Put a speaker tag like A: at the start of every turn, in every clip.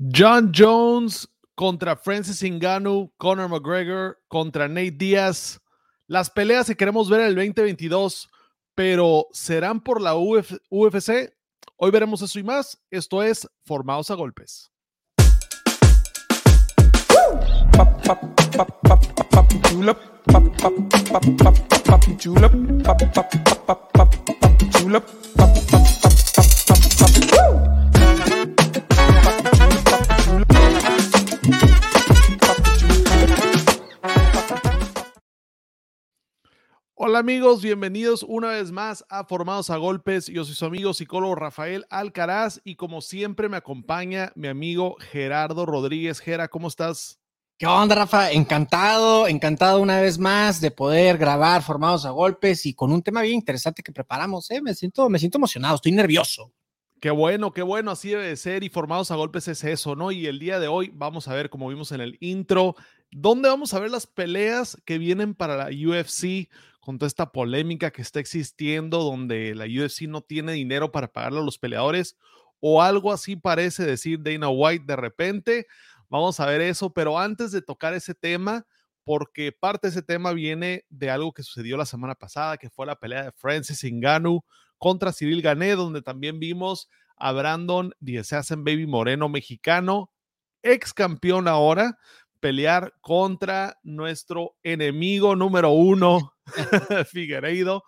A: John Jones contra Francis Ngannou, Conor McGregor contra Nate Diaz. Las peleas que queremos ver en el 2022, pero ¿serán por la Uf UFC? Hoy veremos eso y más. Esto es Formados a Golpes. Hola amigos, bienvenidos una vez más a Formados a Golpes. Yo soy su amigo psicólogo Rafael Alcaraz y como siempre me acompaña mi amigo Gerardo Rodríguez. Gera, ¿cómo estás?
B: ¿Qué onda, Rafa? Encantado, encantado una vez más de poder grabar Formados a Golpes y con un tema bien interesante que preparamos. ¿eh? Me, siento, me siento emocionado, estoy nervioso.
A: Qué bueno, qué bueno, así debe de ser y Formados a Golpes es eso, ¿no? Y el día de hoy vamos a ver, como vimos en el intro, dónde vamos a ver las peleas que vienen para la UFC con toda esta polémica que está existiendo, donde la UFC no tiene dinero para pagarle a los peleadores, o algo así parece decir Dana White de repente. Vamos a ver eso, pero antes de tocar ese tema, porque parte de ese tema viene de algo que sucedió la semana pasada, que fue la pelea de Francis Ngannou contra Cyril Gané, donde también vimos a Brandon Assassin Baby Moreno mexicano, ex campeón ahora, pelear contra nuestro enemigo número uno, Figueiredo.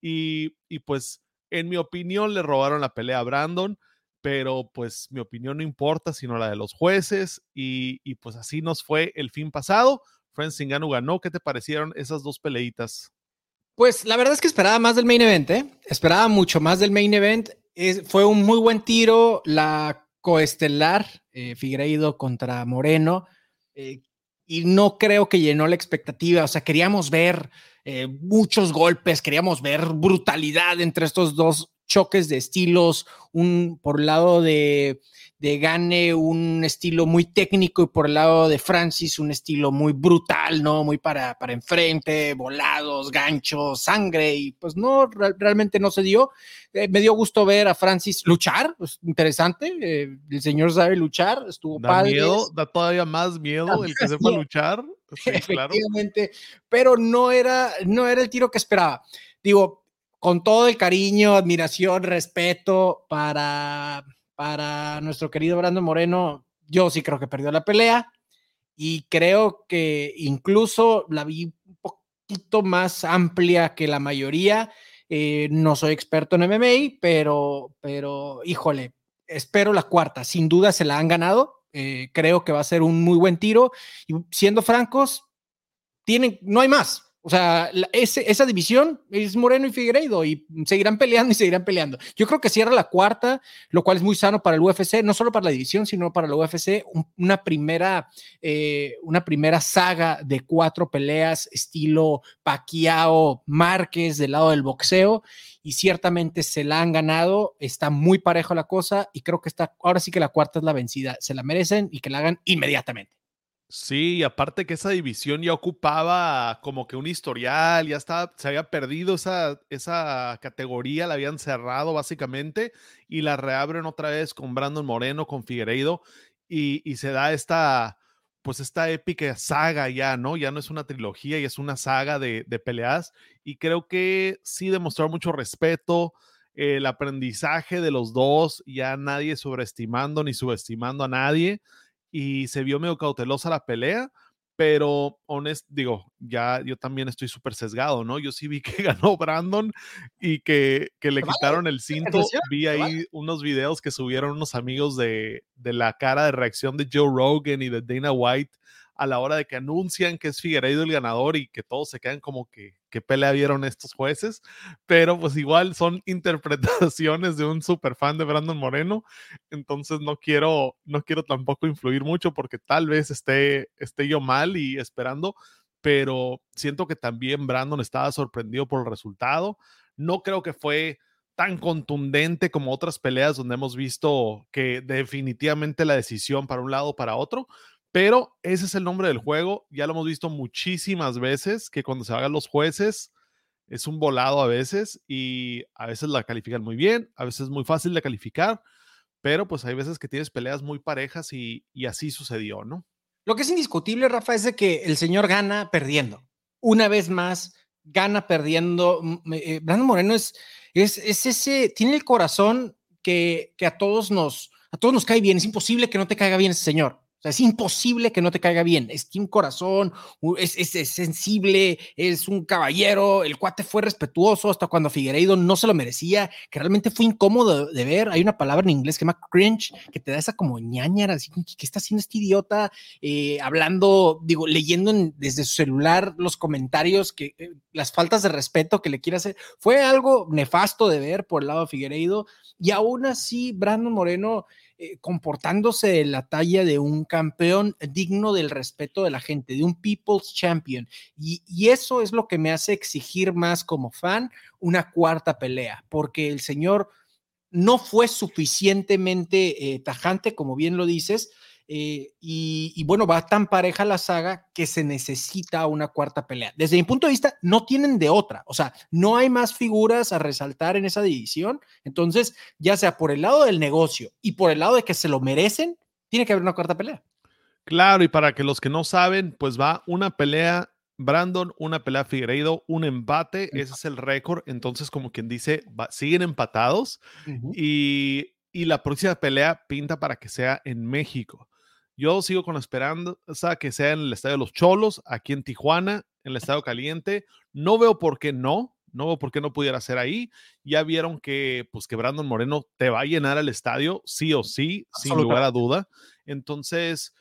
A: Y, y, pues, en mi opinión, le robaron la pelea a Brandon, pero pues mi opinión no importa, sino la de los jueces. Y, y pues así nos fue el fin pasado. Francis ganó. ¿Qué te parecieron esas dos peleitas?
B: Pues la verdad es que esperaba más del main event, ¿eh? Esperaba mucho más del main event. Fue un muy buen tiro. La coestelar, eh, Figueiredo contra Moreno. Eh, y no creo que llenó la expectativa. O sea, queríamos ver eh, muchos golpes, queríamos ver brutalidad entre estos dos choques de estilos, un por el lado de, de Gane un estilo muy técnico y por el lado de Francis un estilo muy brutal, ¿no? Muy para, para enfrente, volados, ganchos, sangre y pues no, realmente no se dio. Eh, me dio gusto ver a Francis luchar, pues, interesante, eh, el señor sabe luchar, estuvo
A: da
B: padre.
A: Miedo, da todavía más miedo da el que sepa
B: miedo.
A: luchar. Sí,
B: Efectivamente, claro. pero no era, no era el tiro que esperaba. Digo, con todo el cariño, admiración, respeto para, para nuestro querido Brando Moreno, yo sí creo que perdió la pelea y creo que incluso la vi un poquito más amplia que la mayoría. Eh, no soy experto en MMA, pero, pero híjole, espero la cuarta. Sin duda se la han ganado. Eh, creo que va a ser un muy buen tiro. Y siendo francos, tienen, no hay más. O sea, esa división es Moreno y Figueiredo y seguirán peleando y seguirán peleando. Yo creo que cierra la cuarta, lo cual es muy sano para el UFC, no solo para la división, sino para la UFC, un, una, primera, eh, una primera saga de cuatro peleas estilo Pacquiao Márquez del lado del boxeo y ciertamente se la han ganado, está muy parejo la cosa y creo que está, ahora sí que la cuarta es la vencida, se la merecen y que la hagan inmediatamente.
A: Sí, aparte que esa división ya ocupaba como que un historial, ya estaba, se había perdido esa, esa categoría, la habían cerrado básicamente y la reabren otra vez con Brandon Moreno, con Figueiredo y, y se da esta, pues esta épica saga ya, ¿no? Ya no es una trilogía, y es una saga de, de peleas y creo que sí demostró mucho respeto, el aprendizaje de los dos, ya nadie sobreestimando ni subestimando a nadie y se vio medio cautelosa la pelea, pero honest, digo, ya yo también estoy súper sesgado, ¿no? Yo sí vi que ganó Brandon y que, que le quitaron el cinto. Vi ahí unos videos que subieron unos amigos de, de la cara de reacción de Joe Rogan y de Dana White a la hora de que anuncian que es Figueiredo el ganador y que todos se quedan como que, qué pelea vieron estos jueces, pero pues igual son interpretaciones de un super fan de Brandon Moreno, entonces no quiero, no quiero tampoco influir mucho porque tal vez esté, esté yo mal y esperando, pero siento que también Brandon estaba sorprendido por el resultado. No creo que fue tan contundente como otras peleas donde hemos visto que definitivamente la decisión para un lado para otro, pero ese es el nombre del juego. Ya lo hemos visto muchísimas veces que cuando se hagan los jueces es un volado a veces y a veces la califican muy bien, a veces es muy fácil de calificar, pero pues hay veces que tienes peleas muy parejas y, así sucedió, ¿no?
B: Lo que es indiscutible, Rafa, es que el señor gana perdiendo. Una vez más, gana perdiendo. Mm, eh, Moreno es, es, es, ese, tiene el corazón que, que a todos nos, a todos nos cae bien. Es imposible que no te caiga bien ese señor sea, es imposible que no te caiga bien. Es, tiene un corazón, es, es, sensible, es un caballero. El cuate fue respetuoso hasta cuando Figueiredo no se lo merecía, que realmente fue incómodo de, ver. Hay una palabra en inglés que se llama cringe, que te da esa como ñañara, así que está haciendo este idiota? Eh, hablando, digo, leyendo desde su celular los comentarios, que eh, las faltas de respeto que le quiere hacer. Fue algo nefasto de ver por el lado de Figueiredo. Y aún así, Brandon Moreno eh, comportándose en la talla de un campeón digno del respeto de la gente, de un People's Champion. Y, eso es lo que me hace exigir más como fan una cuarta pelea, porque el señor no fue suficientemente eh, tajante, como bien lo dices, eh, y, bueno, va tan pareja la saga que se necesita una cuarta pelea. Desde mi punto de vista, no tienen de otra. O sea, no hay más figuras a resaltar en esa división. Entonces, ya sea por el lado del negocio y por el lado de que se lo merecen, tiene que haber una cuarta pelea.
A: Claro, y para que los que no saben, pues va una pelea Brandon, una pelea Figueiredo, un empate, ese es el récord. Entonces, como quien dice, siguen empatados y, y, la próxima pelea pinta para que sea en México. Yo sigo con esperando esperanza que sea en el Estadio de los Cholos, aquí en Tijuana, en el Estadio Caliente. No veo por qué no, no veo por qué no pudiera ser ahí. Ya vieron que, pues, que Brandon Moreno te va a llenar el estadio, sí o sí, sin lugar a duda. Entonces,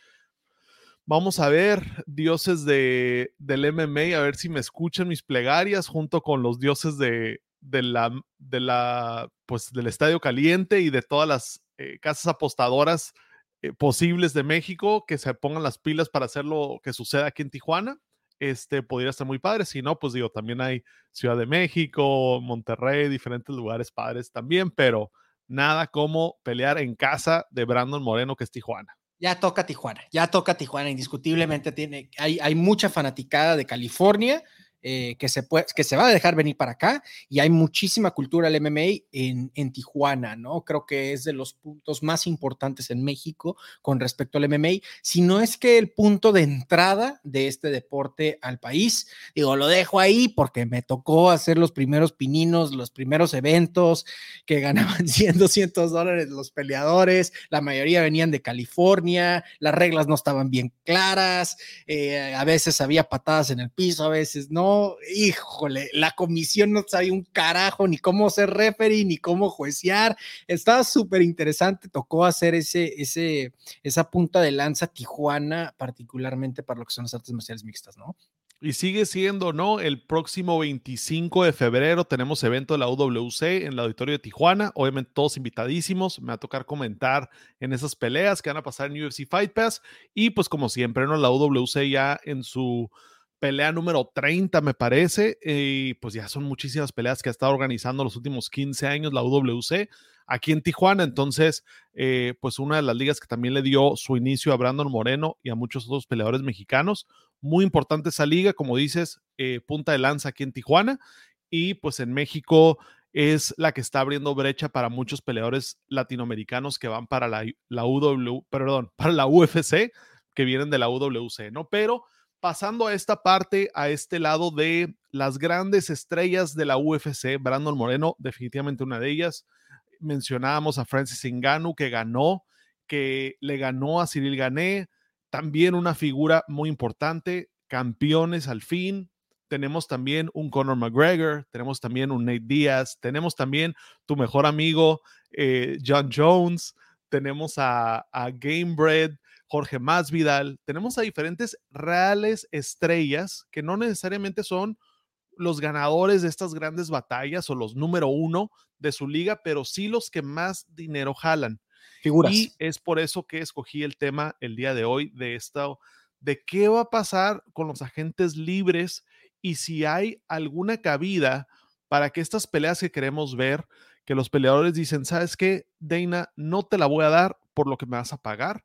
A: vamos a ver, dioses de, del MMA, a ver si me escuchan mis plegarias junto con los dioses de, de la, de la, pues, del Estadio Caliente y de todas las eh, casas apostadoras eh, posibles de México que se pongan las pilas para hacer lo que suceda aquí en Tijuana. Este podría estar muy padre. Si no, pues digo, también hay Ciudad de México, Monterrey, diferentes lugares padres también, pero nada como pelear en casa de Brandon Moreno, que es Tijuana.
B: Ya toca Tijuana, ya toca Tijuana, indiscutiblemente tiene, hay, hay mucha fanaticada de California, eh, que, se puede, que se va a dejar venir para acá y hay muchísima cultura del MMA en, en, Tijuana, ¿no? Creo que es de los puntos más importantes en México con respecto al MMA, si no es que el punto de entrada de este deporte al país, digo, lo dejo ahí porque me tocó hacer los primeros pininos, los primeros eventos que ganaban 100, 200 dólares los peleadores, la mayoría venían de California, las reglas no estaban bien claras, eh, a veces había patadas en el piso, a veces no, híjole, la comisión no sabía un carajo ni cómo ser referee, ni cómo juecear. Estaba súper interesante, tocó hacer ese, ese, esa punta de lanza Tijuana, particularmente para lo que son las artes marciales mixtas, ¿no?
A: Y sigue siendo, ¿no? El próximo 25 de febrero tenemos evento de la UWC en el auditorio de Tijuana. Obviamente todos invitadísimos. Me va a tocar comentar en esas peleas que van a pasar en UFC Fight Pass. Y pues como siempre, ¿no? La UWC ya en su pelea número 30, me parece, y pues ya son muchísimas peleas que ha estado organizando los últimos 15 años la UWC aquí en Tijuana. Entonces, eh, pues una de las ligas que también le dio su inicio a Brandon Moreno y a muchos otros peleadores mexicanos. Muy importante esa liga, como dices, eh, punta de lanza aquí en Tijuana. Y pues en México es la que está abriendo brecha para muchos peleadores latinoamericanos que van para la, la UW, perdón, para la UFC, que vienen de la UWC, ¿no? Pero pasando a esta parte, a este lado de las grandes estrellas de la UFC, Brandon Moreno, definitivamente una de ellas. Mencionábamos a Francis Ngannou que ganó, que le ganó a Cyril Gané, también una figura muy importante, campeones al fin. Tenemos también un Conor McGregor, tenemos también un Nate Diaz, tenemos también tu mejor amigo eh, John Jones, tenemos a, a Gamebred, Jorge Masvidal, tenemos a diferentes reales estrellas que no necesariamente son los ganadores de estas grandes batallas o los número uno de su liga, pero sí los que más dinero jalan.
B: Figuras.
A: Y es por eso que escogí el tema el día de hoy de esto, de qué va a pasar con los agentes libres y si hay alguna cabida para que estas peleas que queremos ver, que los peleadores dicen, ¿sabes qué, Dana? No te la voy a dar por lo que me vas a pagar,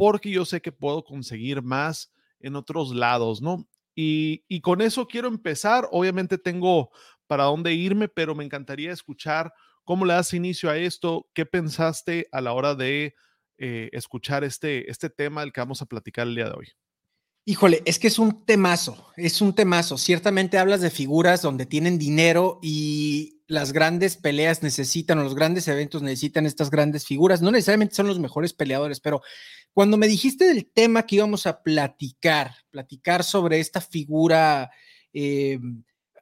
A: porque yo sé que puedo conseguir más en otros lados, ¿no? Y, con eso quiero empezar. Obviamente tengo para dónde irme, pero me encantaría escuchar cómo le das inicio a esto, qué pensaste a la hora de eh, escuchar este, este tema del que vamos a platicar el día de hoy.
B: Híjole, es que es un temazo, es un temazo. Ciertamente hablas de figuras donde tienen dinero y las grandes peleas necesitan o los grandes eventos necesitan estas grandes figuras. No necesariamente son los mejores peleadores, pero cuando me dijiste del tema que íbamos a platicar, platicar sobre esta figura, eh,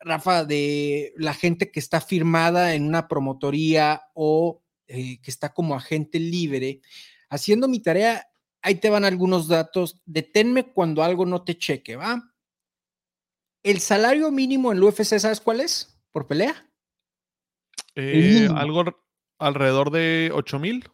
B: Rafa, de la gente que está firmada en una promotoría o eh, que está como agente libre, haciendo mi tarea, ahí te van algunos datos. Deténme cuando algo no te cheque, ¿va? El salario mínimo en el UFC, ¿sabes cuál es? ¿Por pelea?
A: Eh, algo alrededor de 8 mil.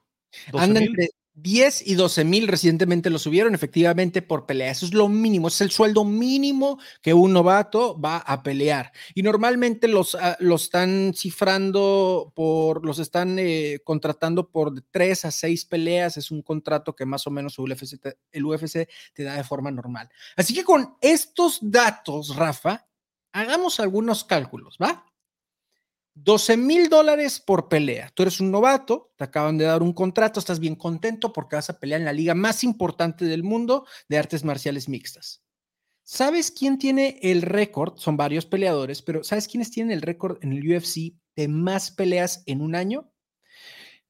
B: Anda entre 10 y 12 mil recientemente lo subieron efectivamente por pelea. Eso es lo mínimo, es el sueldo mínimo que un novato va a pelear. Y normalmente los, uh, están cifrando por, los están eh, contratando por 3 a 6 peleas. Es un contrato que más o menos el el UFC te da de forma normal. Así que con estos datos, Rafa, hagamos algunos cálculos, ¿va? 12 mil dólares por pelea. Tú eres un novato, te acaban de dar un contrato, estás bien contento porque vas a pelear en la liga más importante del mundo de artes marciales mixtas. ¿Sabes quién tiene el récord? Son varios peleadores, pero ¿sabes quiénes tienen el récord en el UFC de más peleas en un año?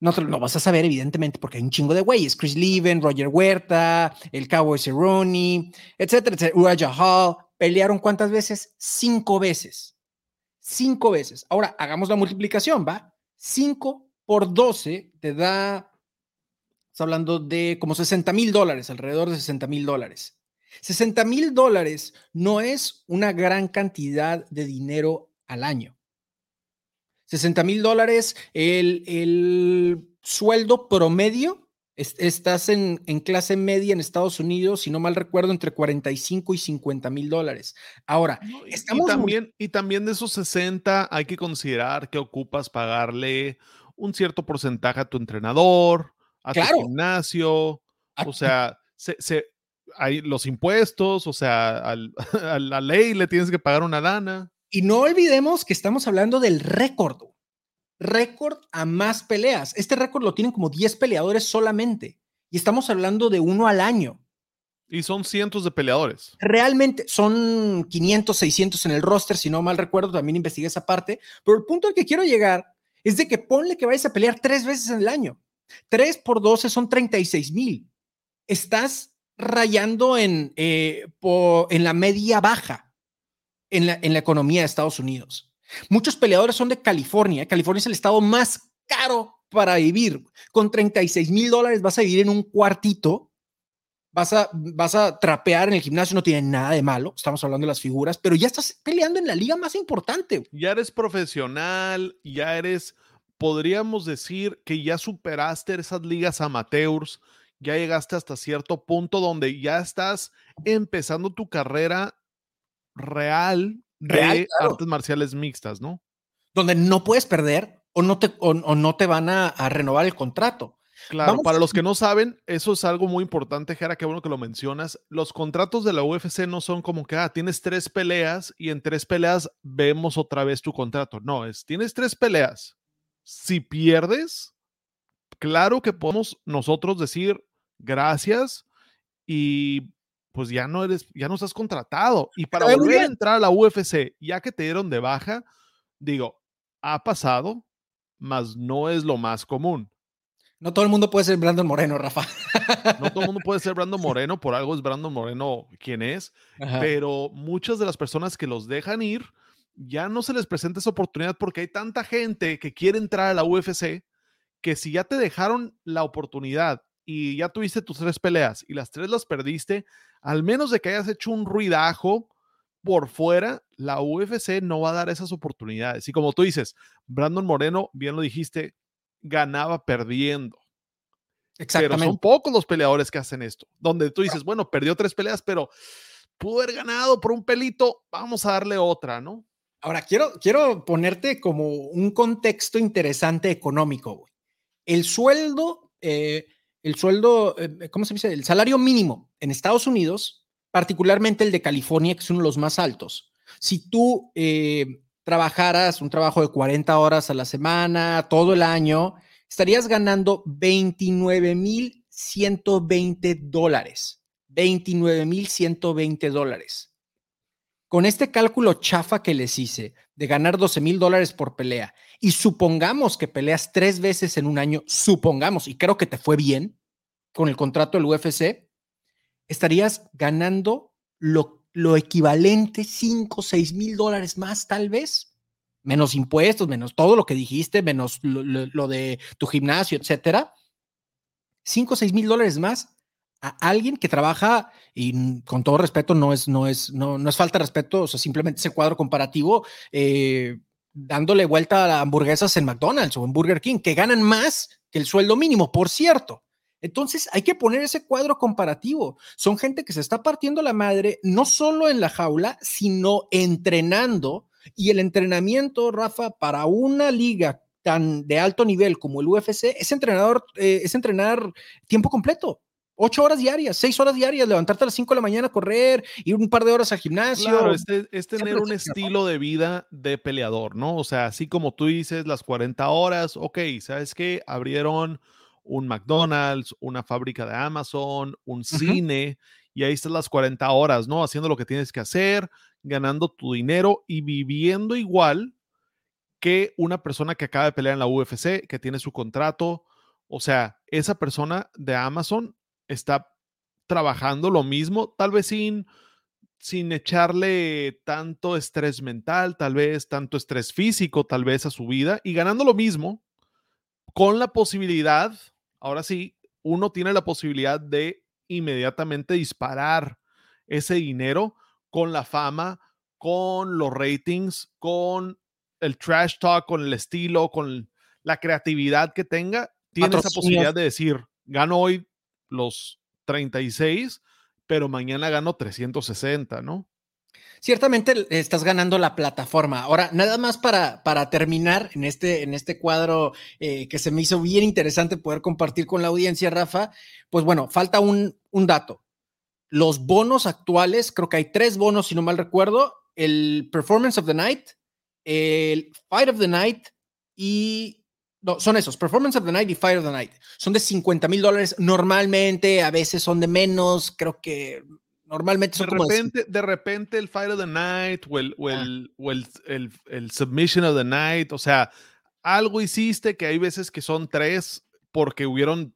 B: No te lo vas a saber, evidentemente, porque hay un chingo de güeyes. Chris Leven, Roger Huerta, el Cowboy Cerrone, etcétera, etcétera. Uraja Hall. ¿Pelearon cuántas veces? Cinco veces cinco veces. Ahora, hagamos la multiplicación, ¿va? 5 por 12 te da, estás hablando de como 60 mil dólares, alrededor de 60 mil dólares. 60 mil dólares no es una gran cantidad de dinero al año. 60 mil dólares, el, el sueldo promedio estás en, clase media en Estados Unidos, si no mal recuerdo, entre 45 y 50 mil dólares. Ahora,
A: estamos. Y también, y también de esos 60 hay que considerar que ocupas pagarle un cierto porcentaje a tu entrenador, a tu gimnasio, o sea, se, hay los impuestos, o sea, a la ley le tienes que pagar una lana.
B: Y no olvidemos que estamos hablando del récord récord a más peleas. Este récord lo tienen como 10 peleadores solamente. Y estamos hablando de uno al año.
A: Y son cientos de peleadores.
B: Realmente son 500, 600 en el roster, si no mal recuerdo, también investigué esa parte. Pero el punto al que quiero llegar es de que ponle que vayas a pelear tres veces en el año. Tres por 12 son 36 mil. Estás rayando en, eh, en la media baja en la, en la economía de Estados Unidos. Muchos peleadores son de California. California es el estado más caro para vivir. Con 36 mil dólares vas a vivir en un cuartito. Vas a, vas a trapear en el gimnasio, no tiene nada de malo. Estamos hablando de las figuras, pero ya estás peleando en la liga más importante.
A: Ya eres profesional, ya eres, podríamos decir que ya superaste esas ligas amateurs, ya llegaste hasta cierto punto donde ya estás empezando tu carrera real de artes marciales mixtas, ¿no?
B: Donde no puedes perder o no te, o, no te van a, renovar el contrato.
A: Claro, para los que no saben, eso es algo muy importante, Jera, qué bueno que lo mencionas. Los contratos de la UFC no son como que, ah, tienes tres peleas y en tres peleas vemos otra vez tu contrato. No, es, tienes tres peleas. Si pierdes, claro que podemos nosotros decir gracias y pues ya no eres, ya no estás contratado. Y para volver a entrar a la UFC, ya que te dieron de baja, digo, ha pasado, mas no es lo más común.
B: No todo el mundo puede ser Brandon Moreno, Rafa.
A: No todo el mundo puede ser Brandon Moreno, por algo es Brandon Moreno quien es, pero muchas de las personas que los dejan ir, ya no se les presenta esa oportunidad porque hay tanta gente que quiere entrar a la UFC que si ya te dejaron la oportunidad y ya tuviste tus tres peleas y las tres las perdiste, al menos de que hayas hecho un ruidajo, por fuera, la UFC no va a dar esas oportunidades. Y como tú dices, Brandon Moreno, bien lo dijiste, ganaba perdiendo. Exactamente. Pero son pocos los peleadores que hacen esto. Donde tú dices, bueno, perdió tres peleas, pero pudo haber ganado por un pelito, vamos a darle otra, ¿no?
B: Ahora, quiero, quiero ponerte como un contexto interesante económico. El sueldo, eh, el sueldo, eh, ¿cómo se dice? El salario mínimo en Estados Unidos, particularmente el de California, que es uno de los más altos. Si tú eh, trabajaras un trabajo de 40 horas a la semana, todo el año, estarías ganando 29.120 dólares. 29.120 dólares. Con este cálculo chafa que les hice de ganar 12 mil dólares por pelea y supongamos que peleas tres veces en un año, supongamos, y creo que te fue bien con el contrato del UFC, estarías ganando lo, lo equivalente 5 o 6 mil dólares más tal vez. Menos impuestos, menos todo lo que dijiste, menos lo, de tu gimnasio, etcétera, 5 o 6 mil dólares más a alguien que trabaja, y con todo respeto, no es, no es, no, no es falta de respeto, o sea, simplemente ese cuadro comparativo, eh, dándole vuelta a hamburguesas en McDonald's o en Burger King, que ganan más que el sueldo mínimo, por cierto. Entonces hay que poner ese cuadro comparativo. Son gente que se está partiendo la madre, no solo en la jaula, sino entrenando y el entrenamiento, Rafa, para una liga tan de alto nivel como el UFC, es entrenador, eh, es entrenar tiempo completo. Ocho horas diarias, seis horas diarias, levantarte a las cinco de la mañana, correr, ir un par de horas al gimnasio.
A: Claro, es, tener un estilo de vida de peleador, ¿no? O sea, así como tú dices, las 40 horas, ok, ¿sabes qué? Abrieron un McDonald's, una fábrica de Amazon, un cine, y ahí están las 40 horas, ¿no? Haciendo lo que tienes que hacer, ganando tu dinero y viviendo igual que una persona que acaba de pelear en la UFC, que tiene su contrato. O sea, esa persona de Amazon está trabajando lo mismo, tal vez sin, sin echarle tanto estrés mental, tal vez tanto estrés físico, tal vez a su vida, y ganando lo mismo, con la posibilidad, ahora sí, uno tiene la posibilidad de inmediatamente disparar ese dinero con la fama, con los ratings, con el trash talk, con el estilo, con la creatividad que tenga, tiene esa posibilidad de decir, gano hoy los 36, pero mañana gano 360, ¿no?
B: Ciertamente estás ganando la plataforma. Ahora, nada más para, para terminar en este, en este cuadro eh, que se me hizo bien interesante poder compartir con la audiencia, Rafa, pues bueno, falta un, un dato los bonos actuales, creo que hay tres bonos, si no mal recuerdo, el Performance of the Night, el Fight of the Night y... No, son esos, Performance of the Night y Fight of the Night. Son de 50 mil dólares normalmente, a veces son de menos, creo que normalmente son
A: de repente, de... repente el Fight of the Night o, el, o, ah. el, o el, el, Submission of the Night, o sea, algo hiciste que hay veces que son tres porque hubieron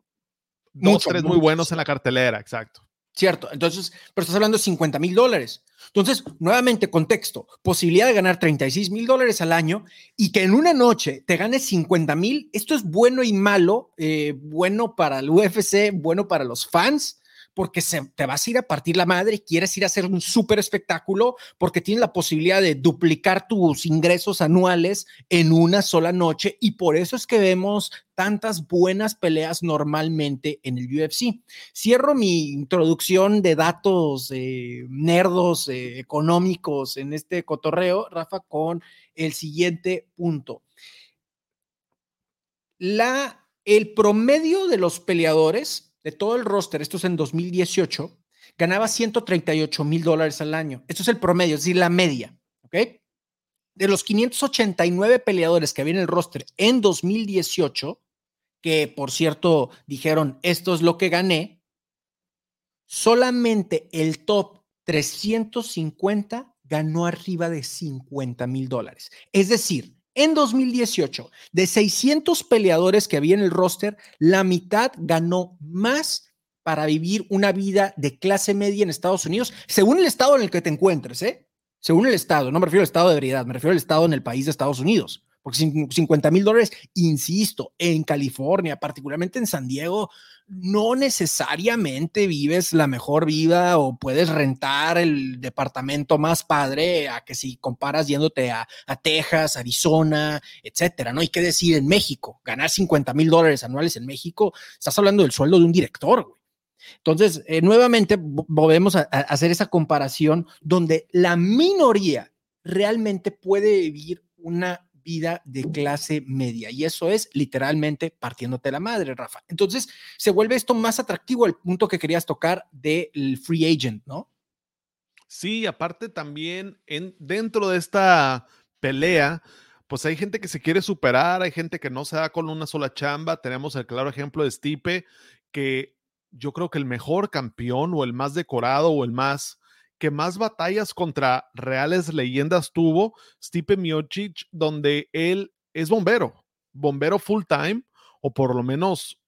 A: dos, tres muy buenos en la cartelera, exacto.
B: ¿Cierto? Entonces, pero estás hablando de 50 mil dólares. Entonces, nuevamente, contexto, posibilidad de ganar 36 mil dólares al año y que en una noche te ganes 50 mil, esto es bueno y malo, eh, bueno para el UFC, bueno para los fans, porque te vas a ir a partir la madre, quieres ir a hacer un súper espectáculo, porque tienes la posibilidad de duplicar tus ingresos anuales en una sola noche y por eso es que vemos tantas buenas peleas normalmente en el UFC. Cierro mi introducción de datos eh, nerdos eh, económicos en este cotorreo, Rafa, con el siguiente punto. La, el promedio de los peleadores de todo el roster, esto es en 2018, ganaba 138 mil dólares al año. Esto es el promedio, es decir, la media, ¿ok? De los 589 peleadores que había en el roster en 2018, que por cierto dijeron, esto es lo que gané, solamente el top 350 ganó arriba de 50 mil dólares. Es decir, en 2018, de 600 peleadores que había en el roster, la mitad ganó más para vivir una vida de clase media en Estados Unidos, según el estado en el que te encuentres, ¿eh? Según el estado, no me refiero al estado de veredad, me refiero al estado en el país de Estados Unidos, porque 50 mil dólares, insisto, en California, particularmente en San Diego, no necesariamente vives la mejor vida o puedes rentar el departamento más padre a que si comparas yéndote a, Texas, Arizona, etcétera, ¿no? hay que decir en México, ganar 50 mil dólares anuales en México, estás hablando del sueldo de un director, güey. Entonces, eh, nuevamente volvemos a, a hacer esa comparación donde la minoría realmente puede vivir una vida de clase media. Y eso es literalmente partiéndote la madre, Rafa. Entonces, se vuelve esto más atractivo al punto que querías tocar del free agent, ¿no?
A: Sí, aparte también en, dentro de esta pelea, pues hay gente que se quiere superar, hay gente que no se da con una sola chamba. Tenemos el claro ejemplo de Stipe, que yo creo que el mejor campeón o el más decorado o el más que más batallas contra reales leyendas tuvo Stipe Miocic, donde él es bombero, bombero full time, o por lo menos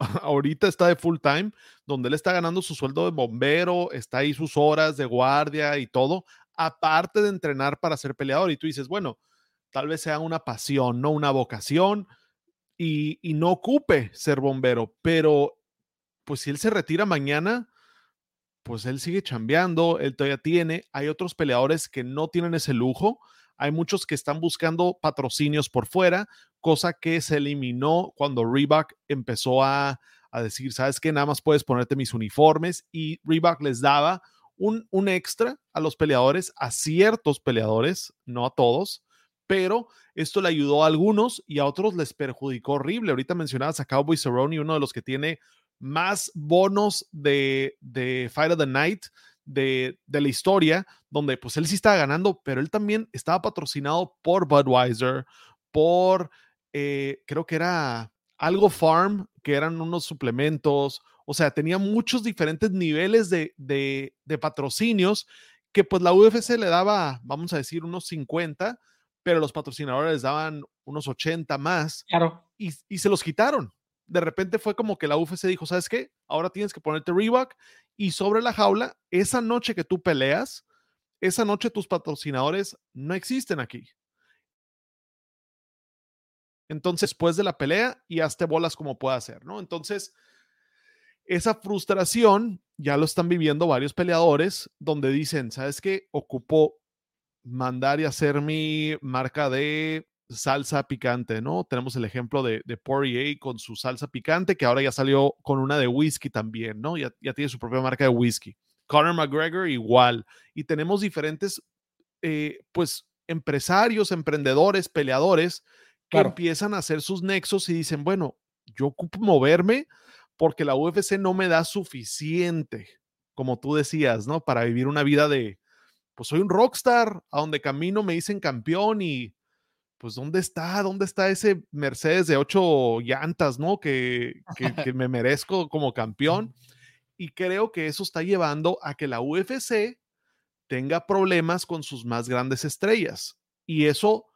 A: ahorita está de full time, donde él está ganando su sueldo de bombero, está ahí sus horas de guardia y todo, aparte de entrenar para ser peleador. Y tú dices, bueno, tal vez sea una pasión, no una vocación, y, y no ocupe ser bombero, pero pues si él se retira mañana, pues él sigue chambeando, él todavía tiene. Hay otros peleadores que no tienen ese lujo. Hay muchos que están buscando patrocinios por fuera, cosa que se eliminó cuando Reebok empezó a, decir, sabes que nada más puedes ponerte mis uniformes y Reebok les daba un, un extra a los peleadores, a ciertos peleadores, no a todos, pero esto le ayudó a algunos y a otros les perjudicó horrible. Ahorita mencionabas a Cowboy Cerrone, uno de los que tiene más bonos de, de Fight of the Night de, la historia, donde pues él sí estaba ganando, pero él también estaba patrocinado por Budweiser, por, eh, creo que era algo Farm, que eran unos suplementos, o sea, tenía muchos diferentes niveles de, de, de patrocinios que pues la UFC le daba, vamos a decir, unos 50, pero los patrocinadores daban unos 80 más.
B: Claro.
A: Y, y se los quitaron de repente fue como que la UFC dijo, ¿sabes qué? Ahora tienes que ponerte Reebok y sobre la jaula, esa noche que tú peleas, esa noche tus patrocinadores no existen aquí. Entonces, después de la pelea y hazte bolas como pueda hacer, ¿no? Entonces, esa frustración ya lo están viviendo varios peleadores donde dicen, ¿sabes qué? Ocupo mandar y hacer mi marca de salsa picante, ¿no? Tenemos el ejemplo de, de Poirier con su salsa picante, que ahora ya salió con una de whisky también, ¿no? Ya, ya tiene su propia marca de whisky. Conor McGregor igual. Y tenemos diferentes, eh, pues, empresarios, emprendedores, peleadores, que empiezan a hacer sus nexos y dicen, bueno, yo ocupo moverme porque la UFC no me da suficiente, como tú decías, ¿no? Para vivir una vida de, pues soy un rockstar, a donde camino me dicen campeón y pues ¿dónde está? ¿Dónde está ese Mercedes de ocho llantas, ¿no? Que, que, me merezco como campeón. Y creo que eso está llevando a que la UFC tenga problemas con sus más grandes estrellas. Y eso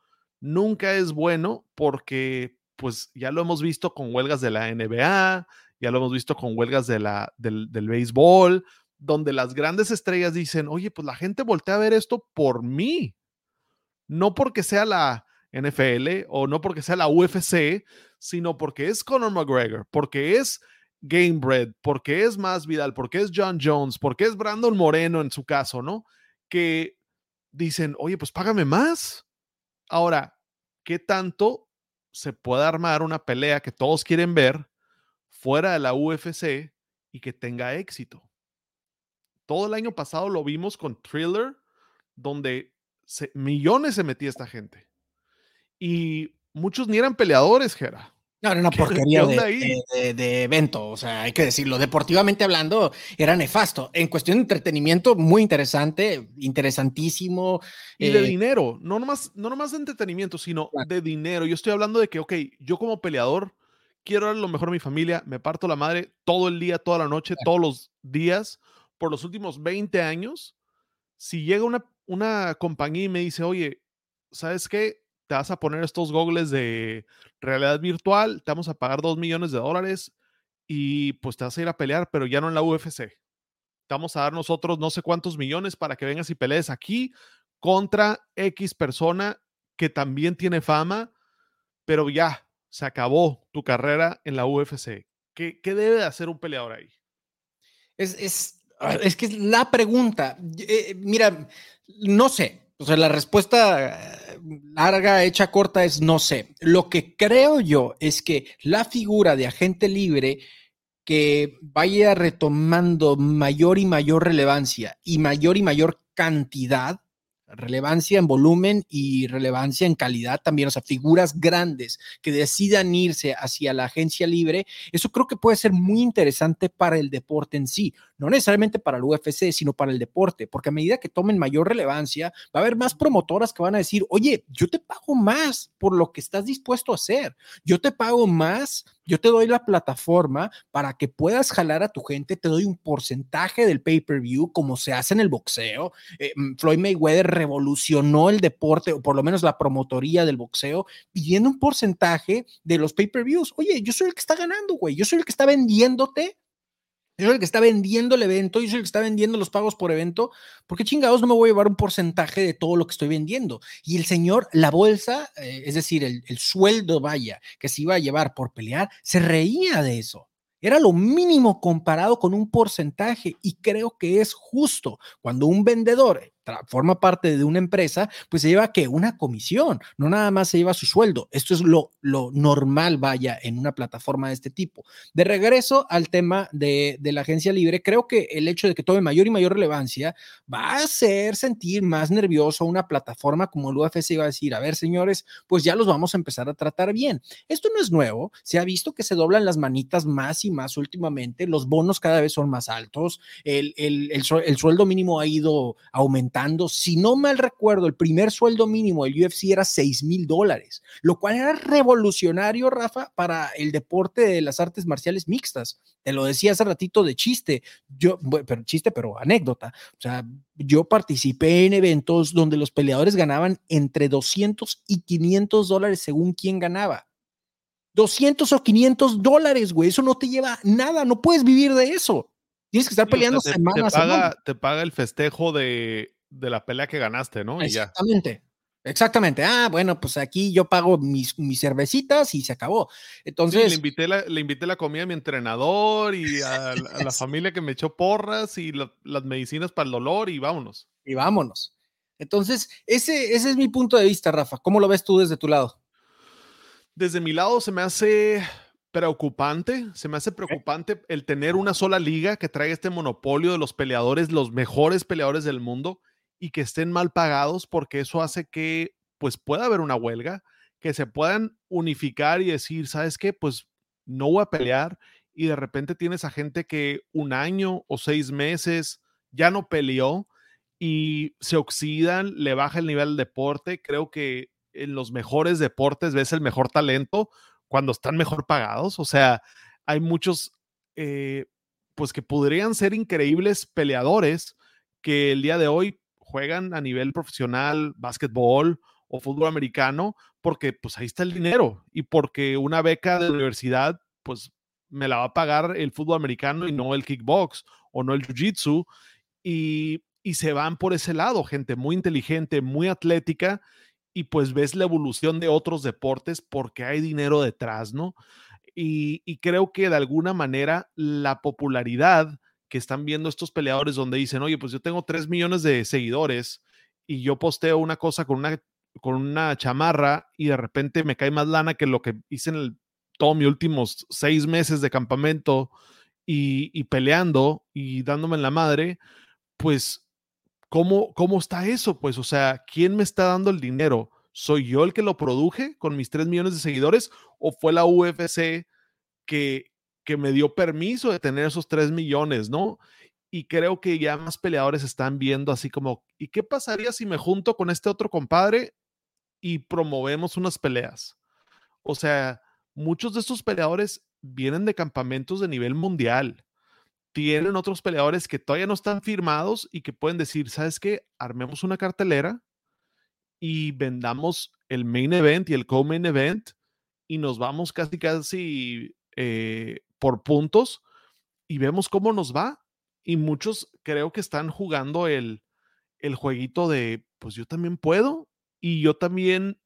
A: nunca es bueno porque, pues ya lo hemos visto con huelgas de la NBA, ya lo hemos visto con huelgas de la, del, del béisbol, donde las grandes estrellas dicen, oye, pues la gente voltea a ver esto por mí, no porque sea la, NFL o no porque sea la UFC, sino porque es Conor McGregor, porque es Gamebred, porque es Más Vidal, porque es John Jones, porque es Brandon Moreno en su caso, ¿no? Que dicen, oye, pues págame más. Ahora, ¿qué tanto se puede armar una pelea que todos quieren ver fuera de la UFC y que tenga éxito? Todo el año pasado lo vimos con Thriller, donde millones se metía esta gente y muchos ni eran peleadores, Jera.
B: No, era una porquería de, evento, o sea, hay que decirlo. Deportivamente hablando, era nefasto. En cuestión de entretenimiento, muy interesante, interesantísimo.
A: Y de eh, dinero, no nomás, no nomás de entretenimiento, sino de dinero. Yo estoy hablando de que, ok, yo como peleador quiero dar lo mejor a mi familia, me parto la madre todo el día, toda la noche, todos los días, por los últimos 20 años. Si llega una, una compañía y me dice, oye, ¿sabes qué? Te vas a poner estos gogles de realidad virtual, te vamos a pagar dos millones de dólares y pues te vas a ir a pelear, pero ya no en la UFC. Te vamos a dar nosotros no sé cuántos millones para que vengas y pelees aquí contra X persona que también tiene fama, pero ya, se acabó tu carrera en la UFC. ¿Qué, qué debe de hacer un peleador ahí?
B: Es, es, ah, es que es la pregunta. Eh, mira, no sé. O sea, la respuesta eh, larga, hecha corta es no sé. Lo que creo yo es que la figura de agente libre que vaya retomando mayor y mayor relevancia y mayor y mayor cantidad relevancia en volumen y relevancia en calidad también, o sea, figuras grandes que decidan irse hacia la agencia libre, eso creo que puede ser muy interesante para el deporte en sí, no necesariamente para el UFC, sino para el deporte, porque a medida que tomen mayor relevancia, va a haber más promotoras que van a decir, oye, yo te pago más por lo que estás dispuesto a hacer, yo te pago más yo te doy la plataforma para que puedas jalar a tu gente, te doy un porcentaje del pay-per-view como se hace en el boxeo. Eh, mm, Floyd Mayweather revolucionó el deporte, o por lo menos la promotoría del boxeo, pidiendo un porcentaje de los pay-per-views. Oye, yo soy el que está ganando, güey, yo soy el que está vendiéndote yo soy el que está vendiendo el evento, yo soy el que está vendiendo los pagos por evento, porque chingados no me voy a llevar un porcentaje de todo lo que estoy vendiendo. Y el señor, la bolsa, eh, es decir, el, el sueldo, vaya, que se iba a llevar por pelear, se reía de eso. Era lo mínimo comparado con un porcentaje y creo que es justo cuando un vendedor forma parte de una empresa, pues se lleva que una comisión, no nada más se lleva su sueldo. Esto es lo, lo normal, vaya, en una plataforma de este tipo. De regreso al tema de, de, la agencia libre, creo que el hecho de que tome mayor y mayor relevancia va a hacer sentir más nervioso una plataforma como el UFC va a decir, a ver, señores, pues ya los vamos a empezar a tratar bien. Esto no es nuevo, se ha visto que se doblan las manitas más y más últimamente, los bonos cada vez son más altos, el, el, el, el sueldo mínimo ha ido aumentando si no mal recuerdo, el primer sueldo mínimo del UFC era 6 mil dólares, lo cual era revolucionario, Rafa, para el deporte de las artes marciales mixtas. Te lo decía hace ratito de chiste, yo, pero chiste, pero anécdota. O sea, yo participé en eventos donde los peleadores ganaban entre 200 y 500 dólares según quién ganaba. 200 o 500 dólares, güey, eso no te lleva nada, no puedes vivir de eso. Tienes que estar peleando semanas.
A: Te paga, te paga el festejo de, de la pelea que ganaste, ¿no?
B: Exactamente. Exactamente. Ah, bueno, pues aquí yo pago mis, mis cervecitas y se acabó. Entonces.
A: le, invité la, le invité la comida a mi entrenador y a, la familia que me echó porras y las medicinas para el dolor y vámonos.
B: Y vámonos. Entonces, ese, ese es mi punto de vista, Rafa. ¿Cómo lo ves tú desde tu lado?
A: Desde mi lado se me hace preocupante, se me hace preocupante el tener una sola liga que traiga este monopolio de los peleadores, los mejores peleadores del mundo y que estén mal pagados porque eso hace que pues pueda haber una huelga, que se puedan unificar y decir, ¿sabes qué? Pues no voy a pelear y de repente tienes a gente que un año o seis meses ya no peleó y se oxidan, le baja el nivel del deporte. Creo que en los mejores deportes ves el mejor talento cuando están mejor pagados. O sea, hay muchos, eh, pues que podrían ser increíbles peleadores que el día de hoy juegan a nivel profesional, básquetbol o fútbol americano, porque pues ahí está el dinero y porque una beca de universidad, pues me la va a pagar el fútbol americano y no el kickbox o no el jiu-jitsu. Y, y se van por ese lado, gente muy inteligente, muy atlética, y pues ves la evolución de otros deportes porque hay dinero detrás, ¿no? Y, y creo que de alguna manera la popularidad que están viendo estos peleadores donde dicen, oye, pues yo tengo 3 millones de seguidores y yo posteo una cosa con una, con una chamarra y de repente me cae más lana que lo que hice en todos mis últimos seis meses de campamento y, y peleando y dándome en la madre, pues, ¿cómo, ¿cómo está eso? Pues, o sea, ¿quién me está dando el dinero? ¿Soy yo el que lo produje con mis 3 millones de seguidores o fue la UFC que, que me dio permiso de tener esos 3 millones, ¿no? Y creo que ya más peleadores están viendo así como, ¿y qué pasaría si me junto con este otro compadre y promovemos unas peleas? O sea, muchos de estos peleadores vienen de campamentos de nivel mundial. Tienen otros peleadores que todavía no están firmados y que pueden decir, ¿sabes qué? Armemos una cartelera y vendamos el main event y el co-main event y nos vamos casi, casi eh, por puntos y vemos cómo nos va. Y muchos creo que están jugando el, el jueguito de, pues yo también puedo y yo también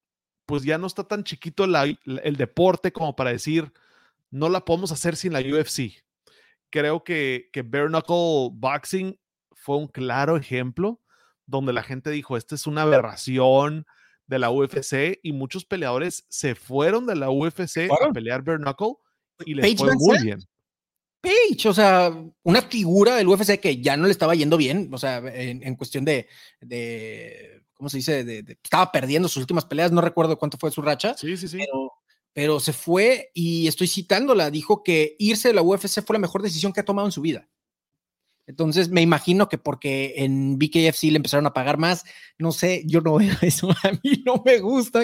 A: pues ya no está tan chiquito el deporte como para decir, no la podemos hacer sin la UFC. Creo que, que Bare Knuckle Boxing fue un claro ejemplo donde la gente dijo, esta es una aberración de la UFC y muchos peleadores se fueron de la UFC a pelear Bare Knuckle y les fue muy bien.
B: Page, o sea, una figura del UFC que ya no le estaba yendo bien, o sea, en, cuestión de, de, ¿cómo se dice? estaba perdiendo sus últimas peleas, no recuerdo cuánto fue su racha.
A: Sí, sí, sí.
B: Pero, pero se fue y estoy citándola, dijo que irse de la UFC fue la mejor decisión que ha tomado en su vida. Entonces me imagino que porque en BKFC le empezaron a pagar más, no sé, yo no veo eso, a mí no me gusta,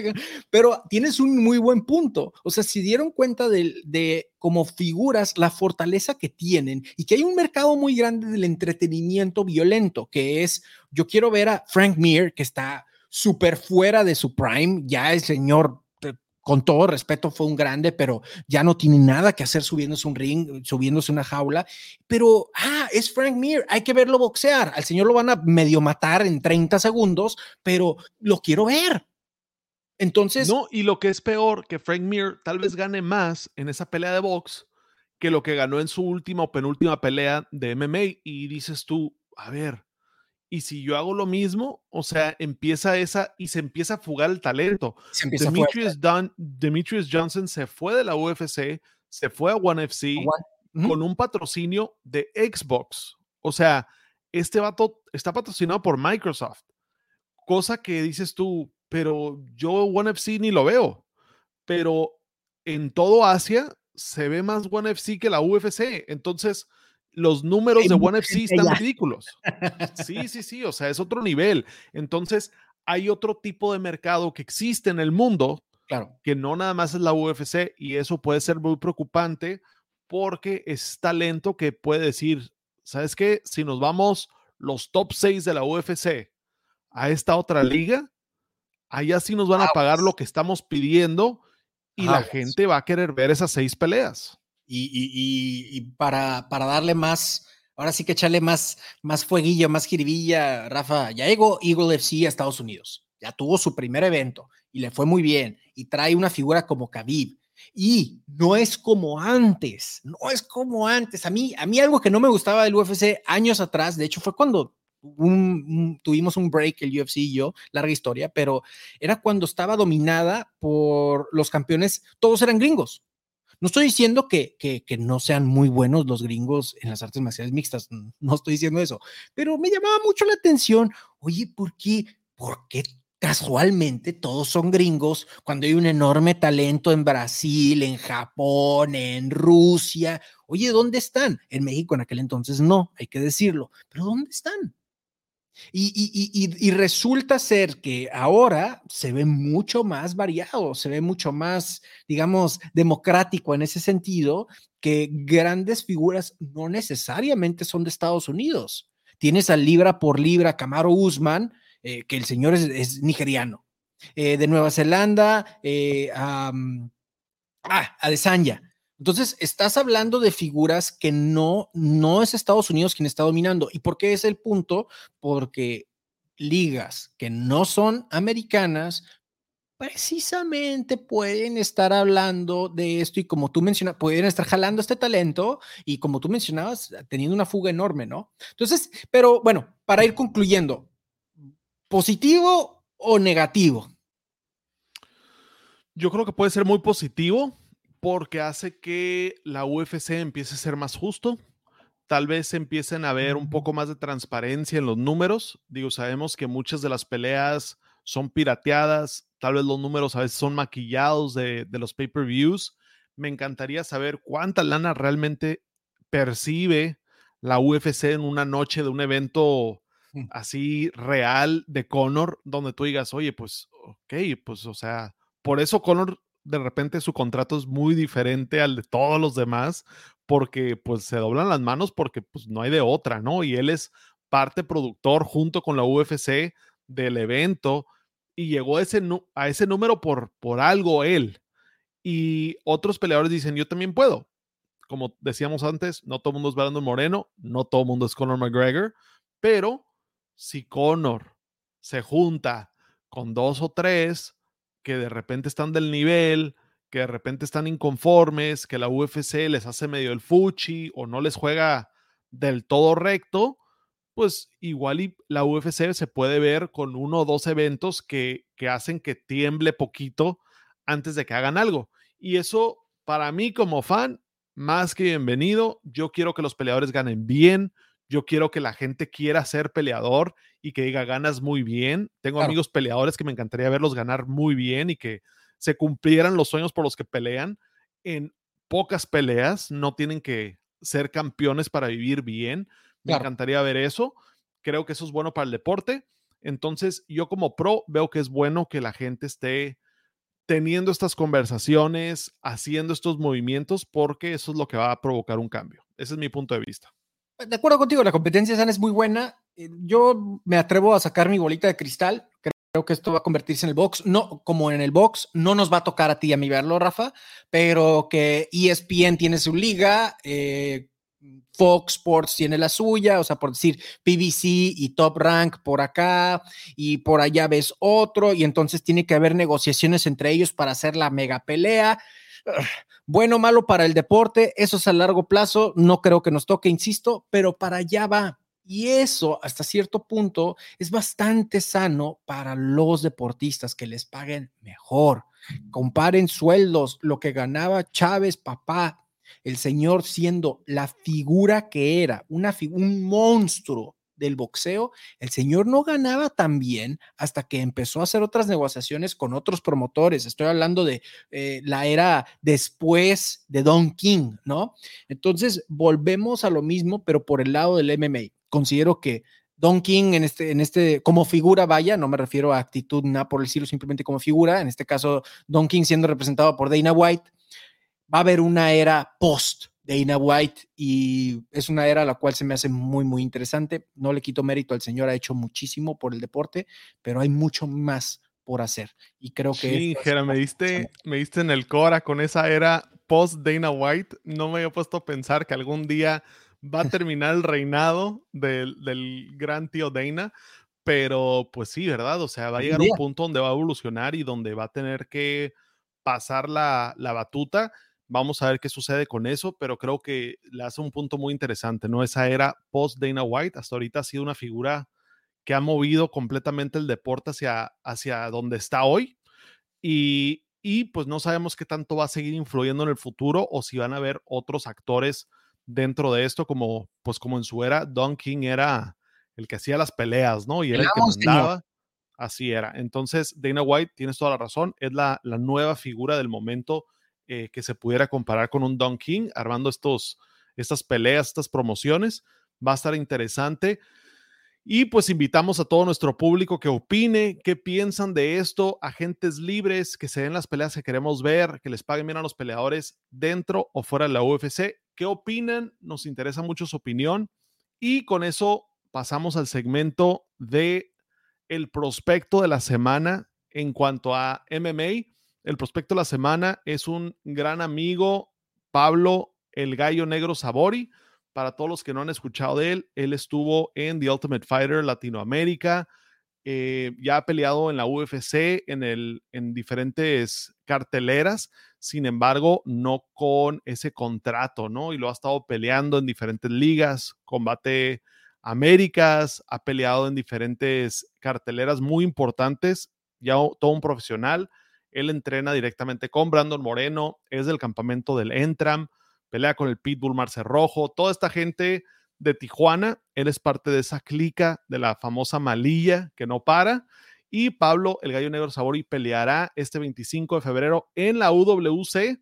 B: pero tienes un muy buen punto. O sea, si dieron cuenta de, de como figuras la fortaleza que tienen y que hay un mercado muy grande del entretenimiento violento, que es, yo quiero ver a Frank Mir, que está súper fuera de su prime, ya el señor con todo respeto, fue un grande, pero ya no tiene nada que hacer subiéndose un ring, subiéndose una jaula. Pero, ah, es Frank Mir, hay que verlo boxear. Al señor lo van a medio matar en 30 segundos, pero lo quiero ver. Entonces.
A: No, y lo que es peor, que Frank Mir tal vez gane más en esa pelea de box que lo que ganó en su última o penúltima pelea de MMA. Y dices tú, a ver, y si yo hago lo mismo, o sea, empieza esa y se empieza a fugar el talento. Demetrius, Demetrius, Johnson se fue de la UFC, se fue a One FC con un patrocinio de Xbox. O sea, este vato está patrocinado por Microsoft. Cosa que dices tú, pero yo One FC ni lo veo. Pero en todo Asia se ve más One FC que la UFC. Entonces, los números de One FC están ridículos. Sí, sí, sí, o sea, es otro nivel. Entonces, hay otro tipo de mercado que existe en el mundo,
B: claro.
A: que no nada más es la UFC, y eso puede ser muy preocupante porque es talento que puede decir, ¿sabes qué? Si nos vamos los top 6 de la UFC a esta otra liga, allá sí nos van a pagar lo que estamos pidiendo y la gente va a querer ver esas seis peleas
B: y, para, para, darle más, ahora sí que echarle más, más fueguillo, más jiribilla, Rafa, ya llegó Eagle FC a Estados Unidos, ya tuvo su primer evento y le fue muy bien y trae una figura como Khabib. Y no es como antes, no es como antes. A mí, a mí algo que no me gustaba del UFC años atrás, de hecho fue cuando tuvimos un break el UFC y yo, larga historia, pero era cuando estaba dominada por los campeones, todos eran gringos. No estoy diciendo que, que, no sean muy buenos los gringos en las artes marciales mixtas, no estoy diciendo eso, pero me llamaba mucho la atención, oye, ¿por qué? ¿Por qué casualmente todos son gringos cuando hay un enorme talento en Brasil, en Japón, en Rusia? Oye, ¿dónde están? En México en aquel entonces no, hay que decirlo, pero ¿dónde están? Y, resulta ser que ahora se ve mucho más variado, se ve mucho más, digamos, democrático en ese sentido, que grandes figuras no necesariamente son de Estados Unidos. Tienes al libra por libra Camaro Usman, eh, que el señor es, nigeriano. Eh, de Nueva Zelanda, eh, ah, Adesanya entonces, estás hablando de figuras que no, no es Estados Unidos quien está dominando. ¿Y por qué es el punto? Porque ligas que no son americanas precisamente pueden estar hablando de esto y como tú mencionas, pueden estar jalando este talento y como tú mencionabas, teniendo una fuga enorme, ¿no? Entonces, pero bueno, para ir concluyendo, ¿positivo o negativo?
A: Yo creo que puede ser muy positivo porque hace que la UFC empiece a ser más justo. Tal vez empiecen a ver un poco más de transparencia en los números. Digo, sabemos que muchas de las peleas son pirateadas, tal vez los números a veces son maquillados de, los pay-per-views. Me encantaría saber cuánta lana realmente percibe la UFC en una noche de un evento mm. así real de Conor, donde tú digas, oye, pues, ok, pues, o sea, por eso Conor de repente su contrato es muy diferente al de todos los demás, porque pues se doblan las manos porque pues no hay de otra, ¿no? Y él es parte productor junto con la UFC del evento y llegó a ese, a ese número por, por algo él. Y otros peleadores dicen, yo también puedo. Como decíamos antes, no todo el mundo es Brandon Moreno, no todo el mundo es Conor McGregor, pero si Conor se junta con dos o tres, que de repente están del nivel, que de repente están inconformes, que la UFC les hace medio el fuchi o no les juega del todo recto, pues igual la UFC se puede ver con uno o dos eventos que, que hacen que tiemble poquito antes de que hagan algo. Y eso para mí como fan, más que bienvenido. Yo quiero que los peleadores ganen bien. Yo quiero que la gente quiera ser peleador y que diga ganas muy bien. Tengo amigos peleadores que me encantaría verlos ganar muy bien y que se cumplieran los sueños por los que pelean. En pocas peleas no tienen que ser campeones para vivir bien. Me encantaría ver eso. Creo que eso es bueno para el deporte. Entonces, yo como pro veo que es bueno que la gente esté teniendo estas conversaciones, haciendo estos movimientos, porque eso es lo que va a provocar un cambio. Ese es mi punto de vista.
B: De acuerdo contigo, la competencia es muy buena. Eh, yo me atrevo a sacar mi bolita de cristal. Creo que esto va a convertirse en el box. No, como en el box, no nos va a tocar a ti a mí verlo, Rafa, pero que ESPN tiene su liga, eh, Fox Sports tiene la suya, o sea, por decir PBC y Top Rank por acá y por allá ves otro y entonces tiene que haber negociaciones entre ellos para hacer la mega pelea. Bueno o malo para el deporte, eso es a largo plazo, no creo que nos toque, insisto, pero para allá va. Y eso, hasta cierto punto, es bastante sano para los deportistas que les paguen mejor. Comparen sueldos, lo que ganaba Chávez, papá, el señor siendo la figura que era, una un monstruo del boxeo, el señor no ganaba tan bien hasta que empezó a hacer otras negociaciones con otros promotores. Estoy hablando de eh, la era después de Don King, ¿no? Entonces, volvemos a lo mismo, pero por el lado del MMA. Considero que Don King en este, en este, como figura, vaya, no me refiero a actitud, nada por el estilo, simplemente como figura, en este caso, Don King siendo representado por Dana White, va a haber una era post Dana White y es una era la cual se me hace muy, muy interesante. No le quito mérito al señor, ha hecho muchísimo por el deporte, pero hay mucho más por hacer. Y creo que...
A: Sí, Jera, me diste, me diste en el Cora con esa era post Dana White. No me había puesto a pensar que algún día va a terminar el reinado del, del gran tío Dana, pero pues sí, ¿verdad? O sea, va a llegar un punto donde va a evolucionar y donde va a tener que pasar la, la batuta Vamos a ver qué sucede con eso, pero creo que le hace un punto muy interesante, ¿no? Esa era post Dana White, hasta ahorita ha sido una figura que ha movido completamente el deporte hacia, hacia donde está hoy. Y, y pues no sabemos qué tanto va a seguir influyendo en el futuro o si van a haber otros actores dentro de esto, como pues como en su era, Don King era el que hacía las peleas, ¿no? Y era el que mandaba. Así era. Entonces, Dana White, tienes toda la razón, es la, la nueva figura del momento eh, que se pudiera comparar con un Don King, armando estos, estas peleas, estas promociones. Va a estar interesante. Y pues invitamos a todo nuestro público que opine, qué piensan de esto, agentes libres, que se den las peleas que queremos ver, que les paguen bien a los peleadores dentro o fuera de la UFC. ¿Qué opinan? Nos interesa mucho su opinión. Y con eso pasamos al segmento de el prospecto de la semana en cuanto a MMA. El prospecto de la semana es un gran amigo, Pablo el Gallo Negro Sabori. Para todos los que no han escuchado de él, él estuvo en The Ultimate Fighter Latinoamérica, eh, ya ha peleado en la UFC, en, el, en diferentes carteleras, sin embargo, no con ese contrato, ¿no? Y lo ha estado peleando en diferentes ligas, combate Américas, ha peleado en diferentes carteleras muy importantes, ya todo un profesional él entrena directamente con Brandon Moreno, es del campamento del Entram, pelea con el Pitbull Marce Rojo, toda esta gente de Tijuana, él es parte de esa clica de la famosa malilla que no para. Y Pablo, el gallo negro Sabori, peleará este 25 de febrero en la UWC.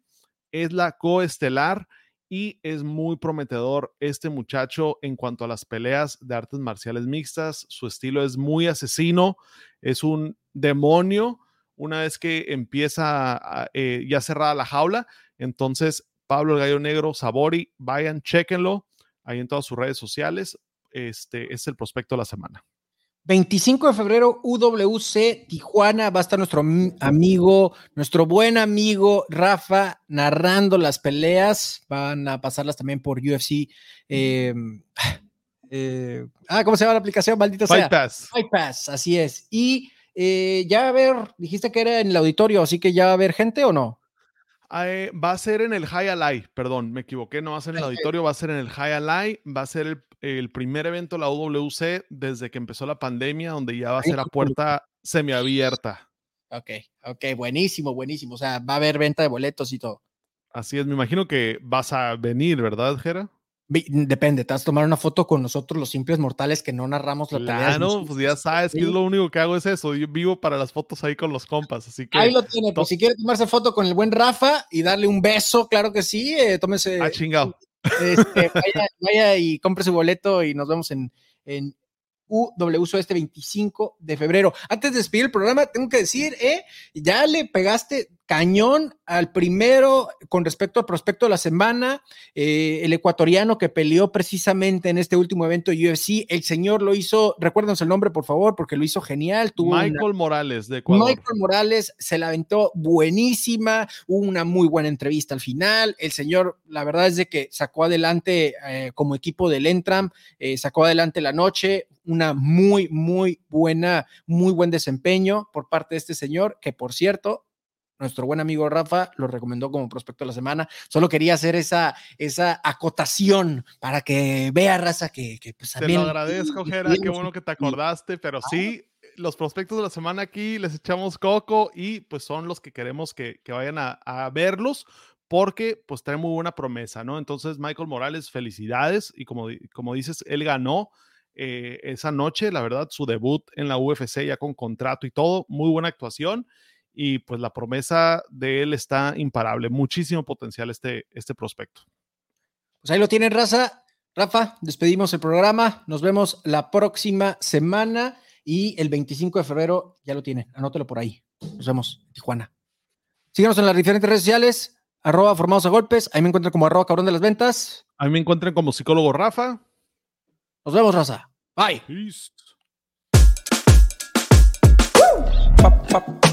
A: Es la coestelar y es muy prometedor este muchacho en cuanto a las peleas de artes marciales mixtas. Su estilo es muy asesino, es un demonio una vez que empieza eh, ya cerrada la jaula. Entonces, Pablo el Gallo Negro, Sabori, vayan, chequenlo ahí en todas sus redes sociales. Este es el prospecto de la semana.
B: 25 de febrero, UWC Tijuana, va a estar nuestro amigo, nuestro buen amigo Rafa narrando las peleas. Van a pasarlas también por UFC. Em, eh, ah, ¿cómo se llama la aplicación? Maldito
A: Fight
B: sea.
A: Pass.
B: Fight Pass, así es. Y eh, ya va a haber, dijiste que era en el auditorio, así que ya va a haber gente o no?
A: Eh, va a ser en el High Alay, perdón, me equivoqué, no va a ser en el auditorio, va a ser en el High Alay, va a ser el, el primer evento de la UWC desde que empezó la pandemia, donde ya va a ser a puerta semiabierta.
B: Ok, ok, buenísimo, buenísimo. O sea, va a haber venta de boletos y todo.
A: Así es, me imagino que vas a venir, ¿verdad, Jera?
B: Depende, te vas a tomar una foto con nosotros, los simples mortales que no narramos la.
A: Claro, pues ya sabes que lo único que hago es eso. Yo vivo para las fotos ahí con los compas, así que.
B: Ahí lo tiene, pues si quiere tomarse foto con el buen Rafa y darle un beso, claro que sí, eh, tómese.
A: Ah, chingado.
B: Este, vaya, y compre su boleto y nos vemos en, en UWSO este 25 de febrero. Antes de despedir el programa, tengo que decir, eh, ya le pegaste cañón al primero con respecto al prospecto de la semana, eh, el ecuatoriano que peleó precisamente en este último evento UFC. El señor lo hizo, recuérdenos el nombre, por favor, porque lo hizo genial.
A: Tuvo Michael Morales de Ecuador.
B: Michael Morales se la aventó buenísima, hubo una muy buena entrevista al final. El señor, la verdad es de que sacó adelante eh, como equipo del Entram, eh, sacó adelante la noche, una muy, muy buena, muy buen desempeño por parte de este señor, que por cierto, nuestro buen amigo Rafa lo recomendó como prospecto de la semana. Solo quería hacer esa, esa acotación para que vea, Raza, que, que pues
A: Te lo agradezco, Jera, qué bueno que te acordaste, pero sí, los prospectos de la semana aquí les echamos coco y pues son los que queremos que, que vayan a, a, verlos porque pues trae muy buena promesa, ¿no? Entonces, Michael Morales, felicidades y como, como dices, él ganó. Eh, esa noche, la verdad, su debut en la UFC ya con contrato y todo, muy buena actuación y pues la promesa de él está imparable, muchísimo potencial este, este prospecto.
B: Pues ahí lo tienen, Raza. Rafa, despedimos el programa, nos vemos la próxima semana y el 25 de febrero ya lo tienen, anótelo por ahí. Nos vemos en Tijuana. Síganos en las diferentes redes sociales, arroba formados a golpes, ahí me encuentran como arroba cabrón de las ventas.
A: Ahí me encuentran como psicólogo Rafa.
B: Nos vemos, Raza. Bye.
A: Peace.